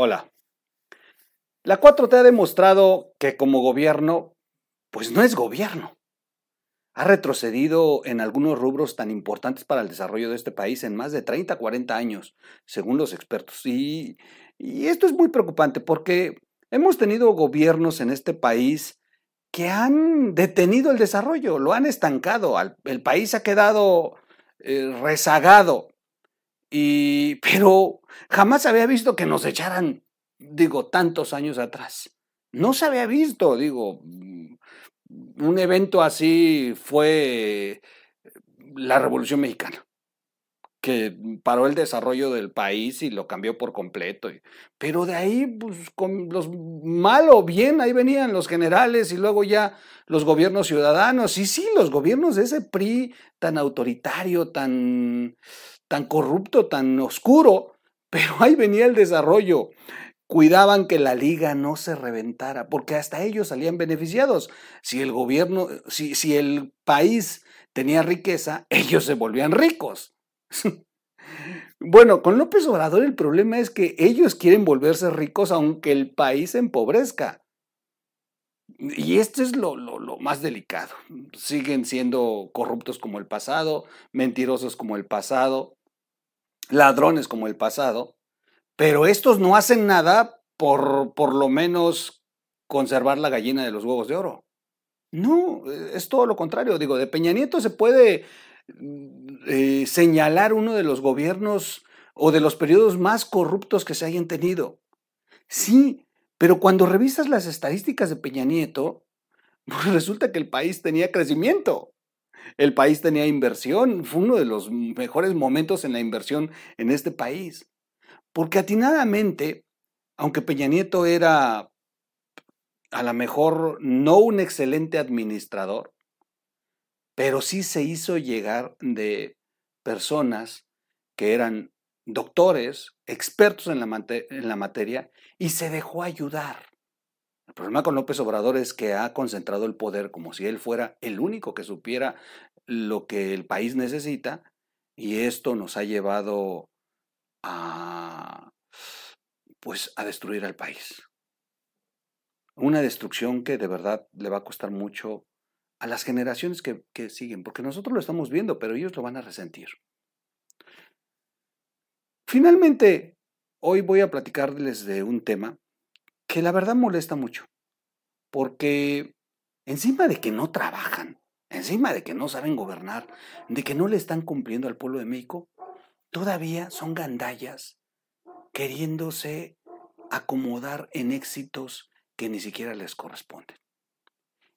Hola. La 4T ha demostrado que como gobierno, pues no es gobierno. Ha retrocedido en algunos rubros tan importantes para el desarrollo de este país en más de 30, 40 años, según los expertos. Y, esto es muy preocupante porque hemos tenido gobiernos en este país que han detenido el desarrollo, lo han estancado, el país ha quedado eh, rezagado. Y, pero jamás había visto que nos echaran, digo, tantos años atrás. No se había visto, digo, mm, un evento así fue la Revolución Mexicana que paró el desarrollo del país y lo cambió por completo. Pero de ahí, pues, con los mal o bien, ahí venían los generales y luego ya los gobiernos ciudadanos. Y sí, los gobiernos de ese PRI tan autoritario, tan, tan corrupto, tan oscuro, pero ahí venía el desarrollo. Cuidaban que la liga no se reventara, porque hasta ellos salían beneficiados. Si el gobierno, si, si el país tenía riqueza, ellos se volvían ricos. Bueno, con López Obrador el problema es que ellos quieren volverse ricos aunque el país se empobrezca. Y esto es lo, lo, más delicado. Siguen siendo corruptos como el pasado, mentirosos como el pasado, ladrones como el pasado, pero estos no hacen nada por por lo menos conservar la gallina de los huevos de oro. No, es todo lo contrario. Digo, de Peña Nieto se puede eh, señalar uno de los gobiernos o de los periodos más corruptos que se hayan tenido. Sí, pero cuando revisas las estadísticas de Peña Nieto, pues resulta que el país tenía crecimiento. El país tenía inversión, fue uno de los mejores momentos en la inversión en este país. Porque atinadamente, aunque Peña Nieto era a lo mejor no un excelente administrador, pero sí se hizo llegar de personas que eran doctores, expertos en la, en la materia, y se dejó ayudar. Problema con López Obrador es que ha concentrado el poder como si él fuera el único que supiera lo que el país necesita, y esto nos ha llevado a pues a destruir al país. Una destrucción que de verdad le va a costar mucho a las generaciones que, siguen, porque nosotros lo estamos viendo, pero ellos lo van a resentir. Finalmente, hoy voy a platicarles de un tema que la verdad molesta mucho, porque encima de que no trabajan, encima de que no saben gobernar, de que no le están cumpliendo al pueblo de México, todavía son gandallas queriéndose acomodar en éxitos que ni siquiera les corresponden.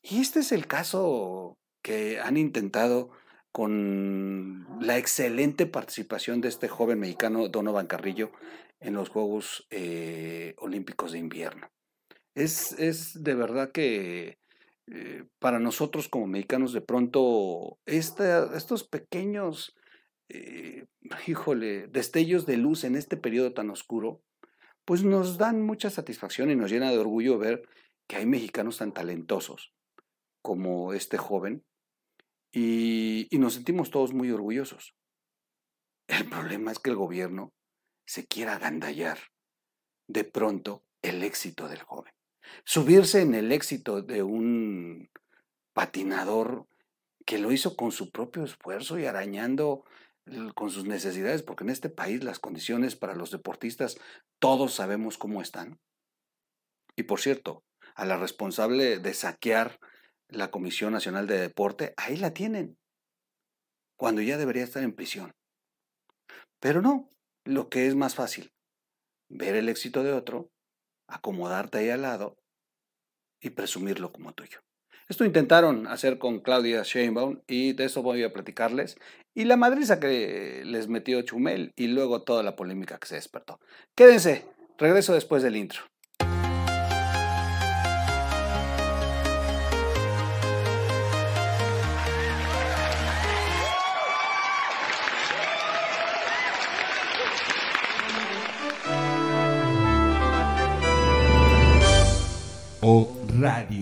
Y este es el caso que han intentado con la excelente participación de este joven mexicano Donovan Carrillo en los Juegos eh, Olímpicos de Invierno. Es, es de verdad que eh, para nosotros como mexicanos de pronto estos pequeños, eh, híjole, destellos de luz en este periodo tan oscuro, pues nos dan mucha satisfacción y nos llena de orgullo ver que hay mexicanos tan talentosos como este joven y, nos sentimos todos muy orgullosos. El problema es que el gobierno se quiera agandallar de pronto el éxito del joven. Subirse en el éxito de un patinador que lo hizo con su propio esfuerzo y arañando con sus necesidades, porque en este país las condiciones para los deportistas todos sabemos cómo están. Y por cierto, a la responsable de saquear la Comisión Nacional de Deporte, ahí la tienen, cuando ya debería estar en prisión. Pero no, lo que es más fácil, ver el éxito de otro, acomodarte ahí al lado y presumirlo como tuyo. Esto intentaron hacer con Claudia Sheinbaum y de eso voy a platicarles. Y la madriza que les metió Chumel y luego toda la polémica que se despertó. Quédense, regreso después del intro.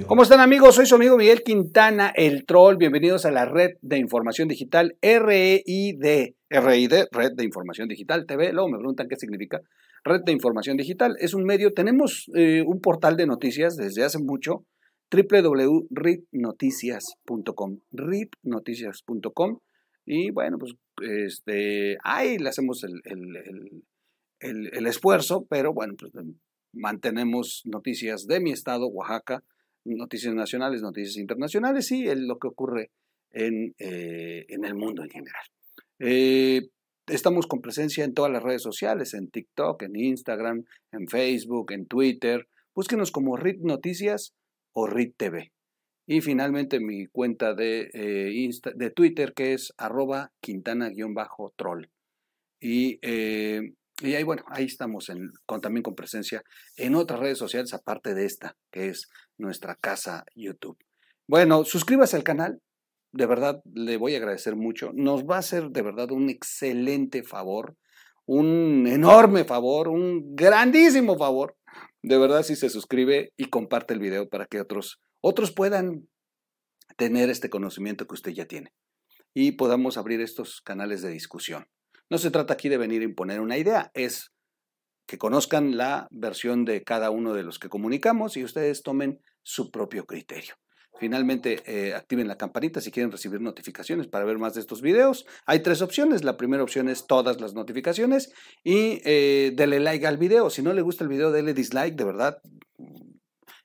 ¿Cómo están amigos? Soy su amigo Miguel Quintana, el troll. Bienvenidos a la red de información digital REID. REID, Red de Información Digital TV. Luego me preguntan qué significa. Red de Información Digital. Es un medio, tenemos eh, un portal de noticias desde hace mucho, www.ritnoticias.com. ritnoticias.com. Y bueno, pues este, ahí le hacemos el, el, el esfuerzo, pero bueno, pues mantenemos noticias de mi estado, Oaxaca, noticias nacionales, noticias internacionales y lo que ocurre en, eh, en, el mundo en general. Eh, estamos con presencia en todas las redes sociales, en TikTok, en Instagram, en Facebook, en Twitter. Búsquenos como RIT Noticias o RIT TV. Y finalmente mi cuenta de, eh, de Twitter que es arroba quintana-troll. Y y ahí, bueno, ahí estamos en, también con presencia en otras redes sociales, aparte de esta, que es nuestra casa YouTube. Bueno, suscríbase al canal, de verdad le voy a agradecer mucho. Nos va a hacer de verdad un excelente favor, un enorme favor, un grandísimo favor. De verdad, si se suscribe y comparte el video para que otros, otros puedan tener este conocimiento que usted ya tiene y podamos abrir estos canales de discusión. No se trata aquí de venir a imponer una idea, es que conozcan la versión de cada uno de los que comunicamos y ustedes tomen su propio criterio. Finalmente, eh, activen la campanita si quieren recibir notificaciones para ver más de estos videos. Hay tres opciones. La primera opción es todas las notificaciones y eh, dele like al video. Si no le gusta el video, dele dislike, de verdad.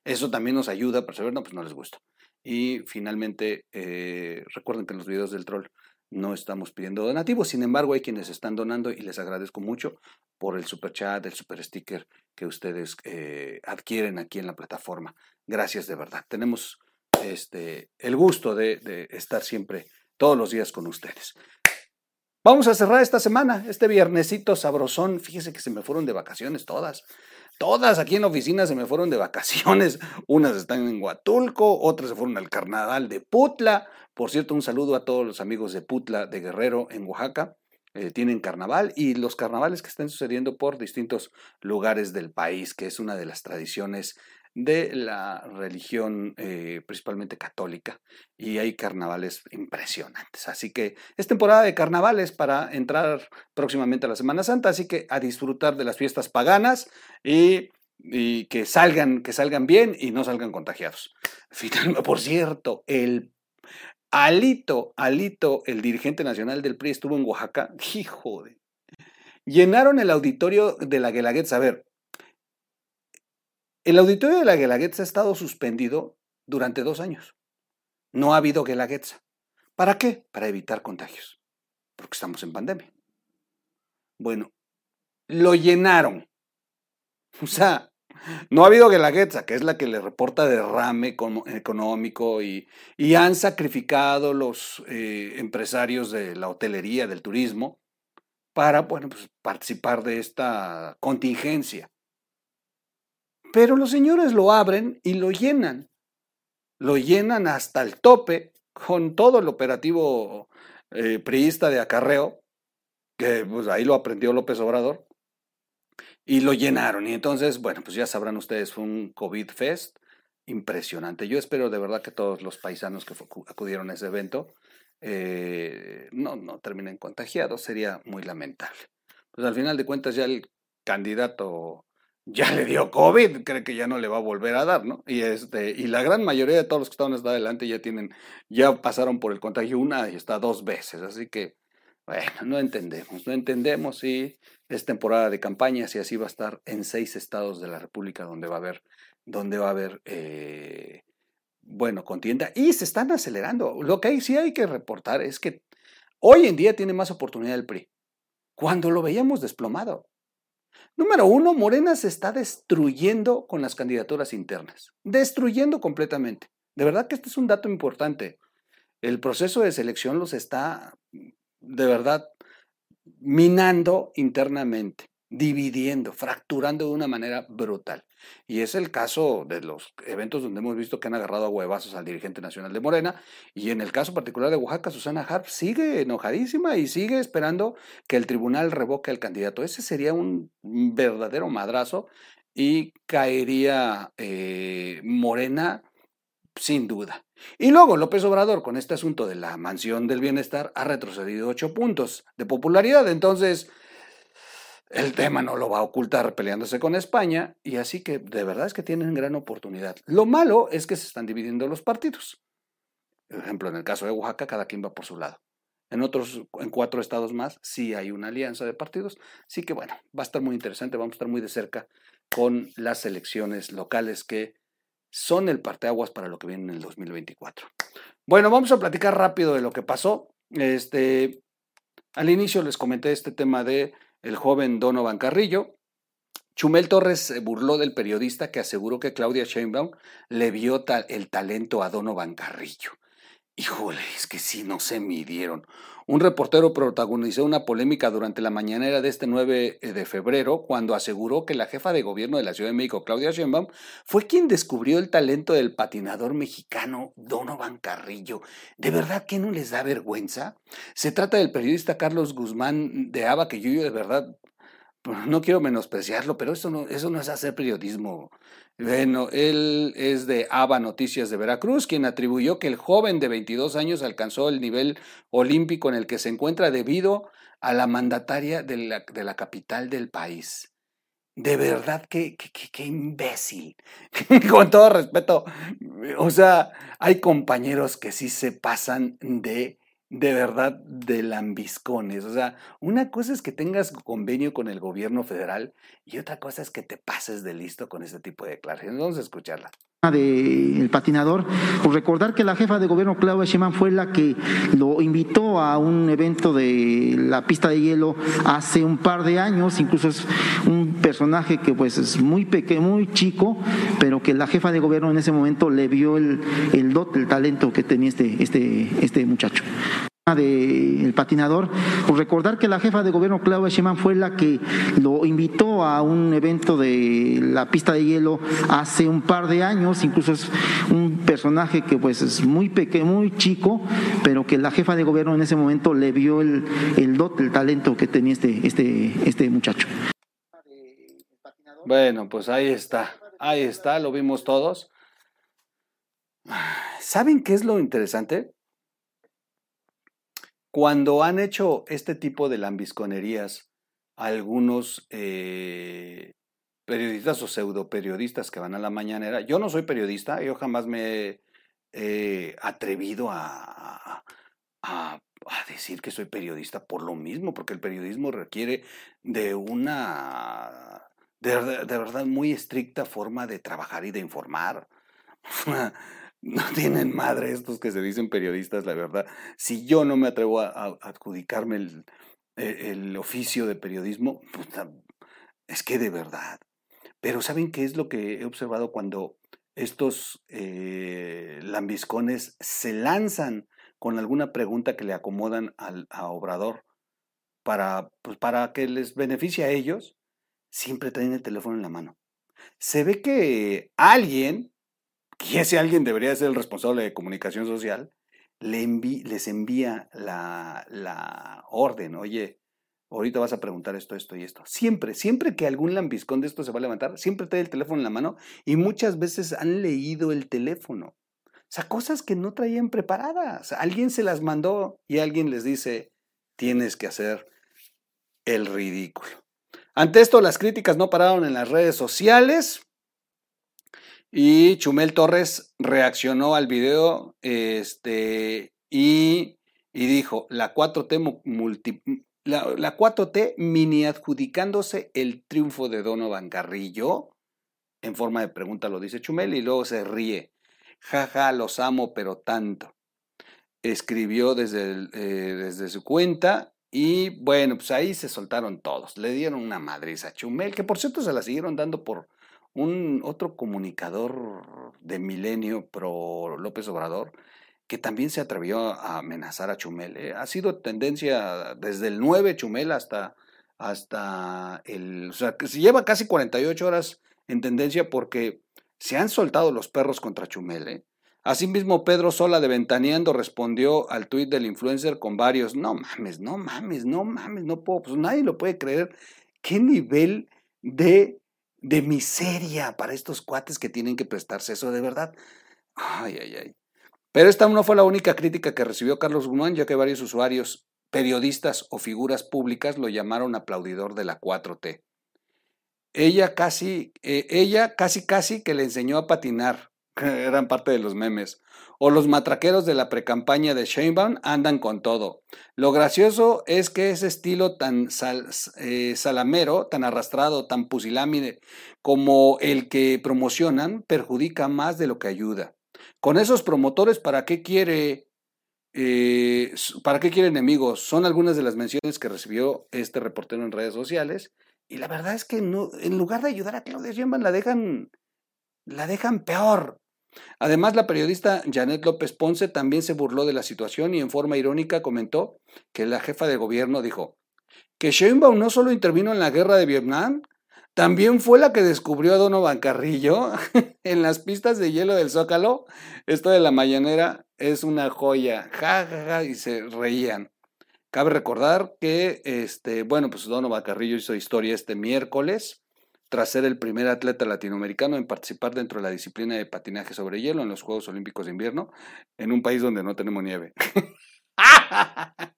Eso también nos ayuda para saber, no, pues no les gusta. Y finalmente, eh, recuerden que en los videos del troll no estamos pidiendo donativos. Sin embargo, hay quienes están donando y les agradezco mucho por el super chat, el super sticker que ustedes eh, adquieren aquí en la plataforma. Gracias de verdad. Tenemos este, el gusto de, estar siempre, todos los días con ustedes. Vamos a cerrar esta semana, este viernesito sabrosón. Fíjese que se me fueron de vacaciones todas. Todas aquí en la oficina se me fueron de vacaciones. Unas están en Huatulco, otras se fueron al carnaval de Putla. Por cierto, un saludo a todos los amigos de Putla de Guerrero en Oaxaca. Eh, tienen carnaval y los carnavales que están sucediendo por distintos lugares del país, que es una de las tradiciones de la religión eh, principalmente católica y hay carnavales impresionantes. Así que es temporada de carnavales para entrar próximamente a la Semana Santa, así que a disfrutar de las fiestas paganas y, que salgan, que salgan bien y no salgan contagiados. Finalmente, por cierto, el Alito, Alito, el dirigente nacional del PRI estuvo en Oaxaca, hijo de... Llenaron el auditorio de la Guelaguetza. A ver, el auditorio de la Guelaguetza ha estado suspendido durante dos años. No ha habido Guelaguetza. ¿Para qué? Para evitar contagios. Porque estamos en pandemia. Bueno, lo llenaron. O sea, no ha habido Guelaguetza, que es la que le reporta derrame económico y, han sacrificado los eh, empresarios de la hotelería, del turismo, para bueno, pues, participar de esta contingencia. Pero los señores lo abren y lo llenan. Lo llenan hasta el tope con todo el operativo eh, priista de acarreo, que pues ahí lo aprendió López Obrador, y lo llenaron. Y entonces, bueno, pues ya sabrán ustedes, fue un COVID Fest impresionante. Yo espero de verdad que todos los paisanos que acudieron a ese evento eh, no, no terminen contagiados, sería muy lamentable. Pues al final de cuentas ya el candidato ya le dio COVID, cree que ya no le va a volver a dar, ¿no? Y este, y la gran mayoría de todos los que estaban hasta adelante ya tienen, ya pasaron por el contagio una y está dos veces, así que, bueno, no entendemos, no entendemos si es temporada de campañas y así va a estar en seis estados de la República donde va a haber, donde va a haber, eh, bueno, contienda y se están acelerando. Lo que sí hay que reportar es que hoy en día tiene más oportunidad el PRI. Cuando lo veíamos desplomado, Número uno, Morena se está destruyendo con las candidaturas internas, destruyendo completamente. De verdad que este es un dato importante. El proceso de selección los está, de verdad, minando internamente dividiendo, fracturando de una manera brutal. Y es el caso de los eventos donde hemos visto que han agarrado a huevazos al dirigente nacional de Morena. Y en el caso particular de Oaxaca, Susana Harp sigue enojadísima y sigue esperando que el tribunal revoque al candidato. Ese sería un verdadero madrazo y caería eh, Morena sin duda. Y luego López Obrador, con este asunto de la mansión del bienestar, ha retrocedido ocho puntos de popularidad. Entonces, el tema no lo va a ocultar peleándose con España y así que de verdad es que tienen gran oportunidad. Lo malo es que se están dividiendo los partidos. Por ejemplo, en el caso de Oaxaca, cada quien va por su lado. En otros, en cuatro estados más, sí hay una alianza de partidos. Así que bueno, va a estar muy interesante, vamos a estar muy de cerca con las elecciones locales que son el parteaguas para lo que viene en el 2024. Bueno, vamos a platicar rápido de lo que pasó. Este, al inicio les comenté este tema de el joven Donovan Carrillo. Chumel Torres se burló del periodista que aseguró que Claudia Sheinbaum le vio el talento a Donovan Carrillo. Híjole, es que sí, no se midieron. Un reportero protagonizó una polémica durante la mañanera de este 9 eh, de febrero cuando aseguró que la jefa de gobierno de la Ciudad de México, Claudia Sheinbaum, fue quien descubrió el talento del patinador mexicano Donovan Carrillo. ¿De verdad que no les da vergüenza? Se trata del periodista Carlos Guzmán de Aba, que yo, de verdad no quiero menospreciarlo, pero eso no, eso no es hacer periodismo. Bueno, él es de ABA Noticias de Veracruz, quien atribuyó que el joven de 22 años alcanzó el nivel olímpico en el que se encuentra debido a la mandataria de la, de la capital del país. De verdad, qué, qué, qué imbécil. Con todo respeto, o sea, hay compañeros que sí se pasan de de verdad de lambiscones. O sea, una cosa es que tengas convenio con el gobierno federal y otra cosa es que te pases de listo con este tipo de declaraciones. Vamos a escucharla del patinador, por recordar que la jefa de gobierno Claudia Sheinbaum fue la que lo invitó a un evento de la pista de hielo hace un par de años, incluso es un personaje que pues es muy pequeño, muy chico, pero que la jefa de gobierno en ese momento le vio el, el dot, el talento que tenía este, este, este muchacho. Del patinador, por recordar que la jefa de gobierno Claudia Sheinbaum fue la que lo invitó a un evento de la pista de hielo hace un par de años, incluso es un personaje que pues es muy pequeño, muy chico, pero que la jefa de gobierno en ese momento le vio el, el dot, el talento que tenía este, este, este muchacho. Bueno, pues ahí está, ahí está, lo vimos todos. ¿Saben qué es lo interesante? Cuando han hecho este tipo de lambisconerías algunos eh, periodistas o pseudo periodistas que van a la mañanera, yo no soy periodista, yo jamás me he atrevido a, a, decir que soy periodista por lo mismo, porque el periodismo requiere de una, de, de verdad, muy estricta forma de trabajar y de informar. no tienen madre estos que se dicen periodistas, la verdad. Si yo no me atrevo a, adjudicarme el, e, el, oficio de periodismo, es que de verdad. Pero ¿saben qué es lo que he observado cuando estos eh, lambiscones se lanzan con alguna pregunta que le acomodan al, Obrador para, pues, para que les beneficie a ellos? Siempre traen el teléfono en la mano. Se ve que alguien y ese alguien debería ser el responsable de comunicación social, le les envía la, la, orden, oye, ahorita vas a preguntar esto, esto y esto. Siempre, siempre que algún lambiscón de esto se va a levantar, siempre trae el teléfono en la mano y muchas veces han leído el teléfono. O sea, cosas que no traían preparadas. Alguien se las mandó y alguien les dice, tienes que hacer el ridículo. Ante esto, las críticas no pararon en las redes sociales. Y Chumel Torres reaccionó al video este, y, dijo, la 4T, multi, la, 4T mini adjudicándose el triunfo de Donovan Carrillo, en forma de pregunta lo dice Chumel, y luego se ríe. Jaja, los amo, pero tanto. Escribió desde, eh, desde su cuenta y bueno, pues ahí se soltaron todos. Le dieron una madriza a Chumel, que por cierto se la siguieron dando por un otro comunicador de Milenio pro López Obrador que también se atrevió a amenazar a Chumel. ¿eh? Ha sido tendencia desde el 9 Chumel hasta, hasta el... O sea, que se lleva casi 48 horas en tendencia porque se han soltado los perros contra Chumel. ¿eh? Asimismo, Pedro Sola de Ventaneando respondió al tuit del influencer con varios, no mames, no mames, no mames, no puedo, pues nadie lo puede creer. ¿Qué nivel de de miseria para estos cuates que tienen que prestarse eso de verdad. Ay, ay, ay. Pero esta no fue la única crítica que recibió Carlos Guzmán, ya que varios usuarios, periodistas o figuras públicas lo llamaron aplaudidor de la 4T. Ella casi, eh, ella casi casi que le enseñó a patinar, eran parte de los memes. O los matraqueros de la precampaña de Sheinbaum andan con todo. Lo gracioso es que ese estilo tan eh, salamero, tan arrastrado, tan pusilámine como el que promocionan, perjudica más de lo que ayuda. Con esos promotores, ¿para qué quiere eh, ¿Para qué enemigos? Son algunas de las menciones que recibió este reportero en redes sociales. Y la verdad es que en lugar de ayudar a Claudia Sheinbaum, la dejan, la dejan peor. Además, la periodista Janet López Ponce también se burló de la situación y en forma irónica comentó que la jefa de gobierno dijo que Sheinbaum no solo intervino en la guerra de Vietnam, también fue la que descubrió a Donovan Carrillo en las pistas de hielo del Zócalo. Esto de la mañanera es una joya, ja, ja, ja, y se reían. Cabe recordar que, este, bueno, pues Donovan Carrillo hizo historia este miércoles tras ser el primer atleta latinoamericano en participar dentro de la disciplina de patinaje sobre hielo en los Juegos Olímpicos de Invierno, en un país donde no tenemos nieve.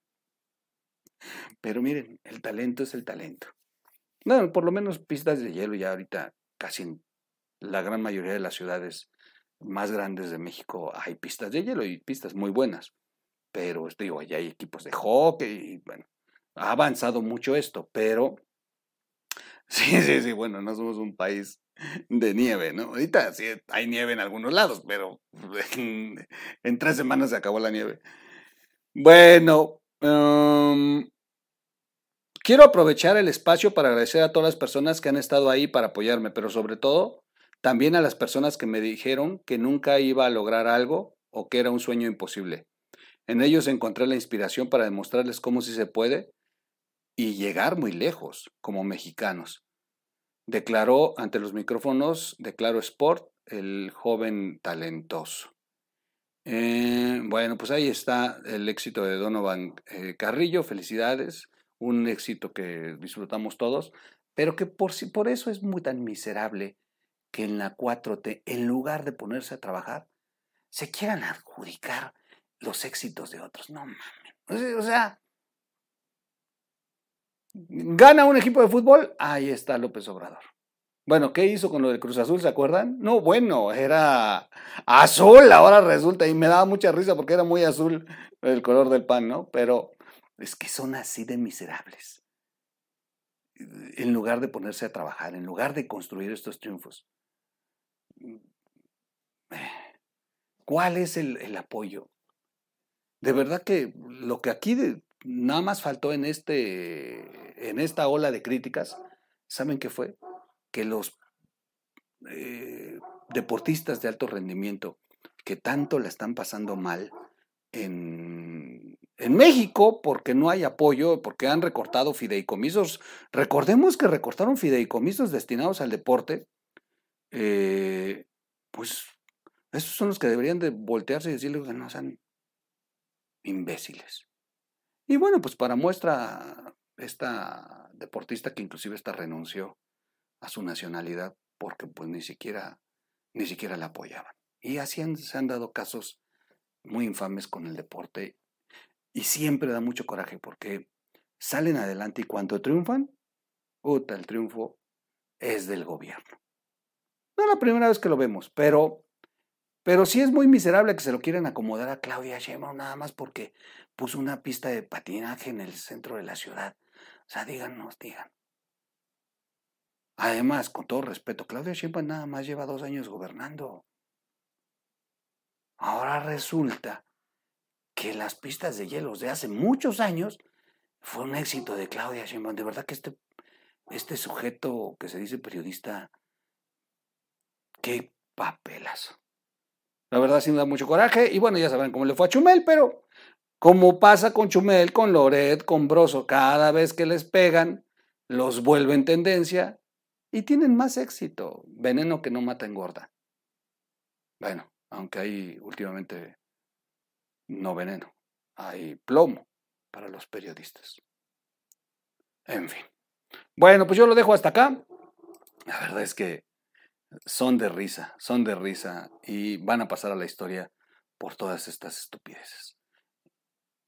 Pero miren, el talento es el talento. Bueno, por lo menos pistas de hielo ya ahorita casi en la gran mayoría de las ciudades más grandes de México hay pistas de hielo y pistas muy buenas. Pero digo, ya hay equipos de hockey y bueno, ha avanzado mucho esto, pero Sí, sí, sí, bueno, no somos un país de nieve, ¿no? Ahorita sí hay nieve en algunos lados, pero en, tres semanas se acabó la nieve. Bueno, em, quiero aprovechar el espacio para agradecer a todas las personas que han estado ahí para apoyarme, pero sobre todo también a las personas que me dijeron que nunca iba a lograr algo o que era un sueño imposible. En ellos encontré la inspiración para demostrarles cómo sí se puede y llegar muy lejos como mexicanos. Declaró ante los micrófonos de Claro Sport el joven talentoso. Eh, bueno, pues ahí está el éxito de Donovan eh, Carrillo, felicidades, un éxito que disfrutamos todos, pero que por, por eso es muy tan miserable que en la 4T, en lugar de ponerse a trabajar, se quieran adjudicar los éxitos de otros. No mames. O sea, Gana un equipo de fútbol, ahí está López Obrador. Bueno, ¿qué hizo con lo del Cruz Azul? ¿Se acuerdan? No, bueno, era azul, ahora resulta, y me daba mucha risa porque era muy azul el color del pan, ¿no? Pero es que son así de miserables. En lugar de ponerse a trabajar, en lugar de construir estos triunfos. ¿Cuál es el, el apoyo? De verdad que lo que aquí nada más faltó en, este, en esta ola de críticas, ¿saben qué fue? Que los eh, deportistas de alto rendimiento que tanto la están pasando mal en, en, México porque no hay apoyo, porque han recortado fideicomisos. Recordemos que recortaron fideicomisos destinados al deporte. Eh, pues esos son los que deberían de voltearse y decirle que no sean imbéciles. Y bueno, pues para muestra, esta deportista que inclusive esta renunció a su nacionalidad porque pues ni siquiera, ni siquiera la apoyaban. Y así se han dado casos muy infames con el deporte y siempre da mucho coraje porque salen adelante y cuando triunfan, puta, el triunfo es del gobierno. No es la primera vez que lo vemos, pero, pero sí es muy miserable que se lo quieran acomodar a Claudia Sheinbaum nada más porque puso una pista de patinaje en el centro de la ciudad. O sea, díganos, digan. Además, con todo respeto, Claudia Sheinbaum nada más lleva dos años gobernando. Ahora resulta que las pistas de hielo de hace muchos años fue un éxito de Claudia Sheinbaum. De verdad que este, este sujeto que se dice periodista, qué papelazo. La verdad sí me da mucho coraje. Y bueno, ya saben cómo le fue a Chumel, pero como pasa con Chumel, con Loret, con Broso, cada vez que les pegan, los vuelven tendencia y tienen más éxito. Veneno que no mata engorda. Bueno, aunque hay últimamente no veneno, hay plomo para los periodistas. En fin. Bueno, pues yo lo dejo hasta acá. la verdad es que son de risa, son de risa y van a pasar a la historia por todas estas estupideces.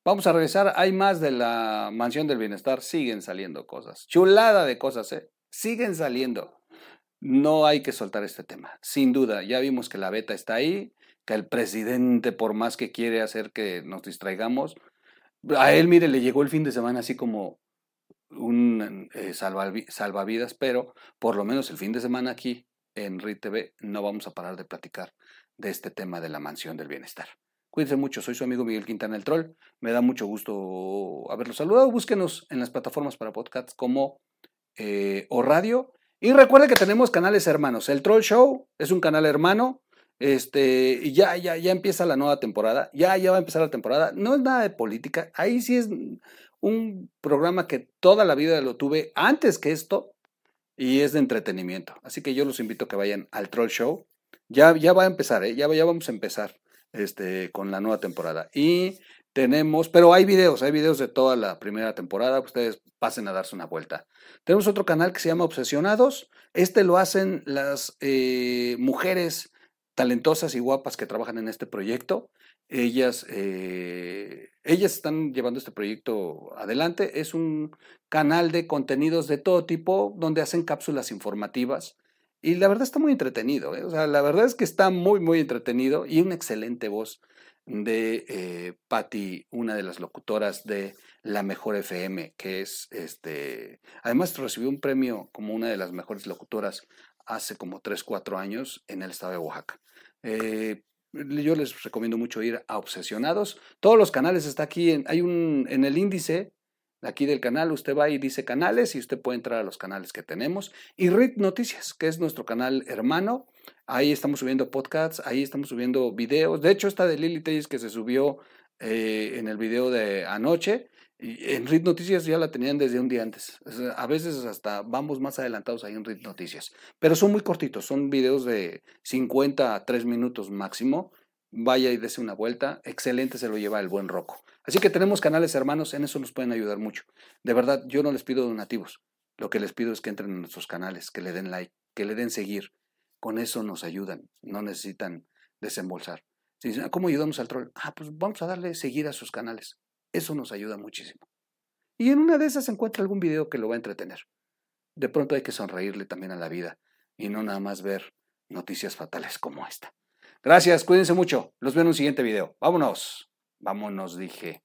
Vamos a regresar, hay más de la mansión del bienestar, siguen saliendo cosas, chulada de cosas, ¿eh? siguen saliendo. No hay que soltar este tema, sin duda, ya vimos que la beta está ahí, que el presidente, por más que quiere hacer que nos distraigamos, a él, mire, le llegó el fin de semana así como un eh, salvavidas, pero por lo menos el fin de semana aquí en RITV no vamos a parar de platicar de este tema de la mansión del bienestar. Cuídense mucho, soy su amigo Miguel Quintana el Troll. Me da mucho gusto haberlos saludado. Búsquenos en las plataformas para podcasts como eh, o radio. Y recuerde que tenemos canales hermanos. El Troll Show es un canal hermano. Este, y ya, ya, ya empieza la nueva temporada. Ya, ya va a empezar la temporada. No es nada de política. Ahí sí es un programa que toda la vida lo tuve antes que esto y es de entretenimiento. Así que yo los invito a que vayan al Troll Show. Ya, ya va a empezar, ¿eh? ya, ya vamos a empezar este, con la nueva temporada. Y tenemos, pero hay videos, hay videos de toda la primera temporada. Ustedes pasen a darse una vuelta. Tenemos otro canal que se llama Obsesionados. Este lo hacen las eh, mujeres talentosas y guapas que trabajan en este proyecto. Ellas, eh, ellas están llevando este proyecto adelante. Es un canal de contenidos de todo tipo donde hacen cápsulas informativas. Y la verdad está muy entretenido. ¿eh? O sea, la verdad es que está muy, muy entretenido y una excelente voz de eh, Patti, una de las locutoras de La Mejor FM, que es este. Además, recibió un premio como una de las mejores locutoras hace como 3, 4 años en el estado de Oaxaca. Eh, yo les recomiendo mucho ir a Obsesionados. Todos los canales está aquí, hay un, en el índice aquí del canal, usted va y dice canales y usted puede entrar a los canales que tenemos. Y RIT Noticias, que es nuestro canal hermano. Ahí estamos subiendo podcasts, ahí estamos subiendo videos. De hecho, esta de Lily Telles que se subió eh, en el video de anoche, en RIT Noticias ya la tenían desde un día antes. A veces hasta vamos más adelantados ahí en RIT Noticias. Pero son muy cortitos, son videos de 50 a 3 minutos máximo. Vaya y dese una vuelta. Excelente se lo lleva el buen Roco. Así que tenemos canales hermanos, en eso nos pueden ayudar mucho. De verdad, yo no les pido donativos. Lo que les pido es que entren en nuestros canales, que le den like, que le den seguir. Con eso nos ayudan. No necesitan desembolsar. Si dicen, ah, ¿cómo ayudamos al troll? Ah, pues vamos a darle seguir a sus canales. Eso nos ayuda muchísimo. Y en una de esas encuentra algún video que lo va a entretener. De pronto hay que sonreírle también a la vida y no nada más ver noticias fatales como esta. Gracias, cuídense mucho. Los veo en un siguiente video. Vámonos. Vámonos, dije.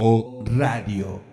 O Radio.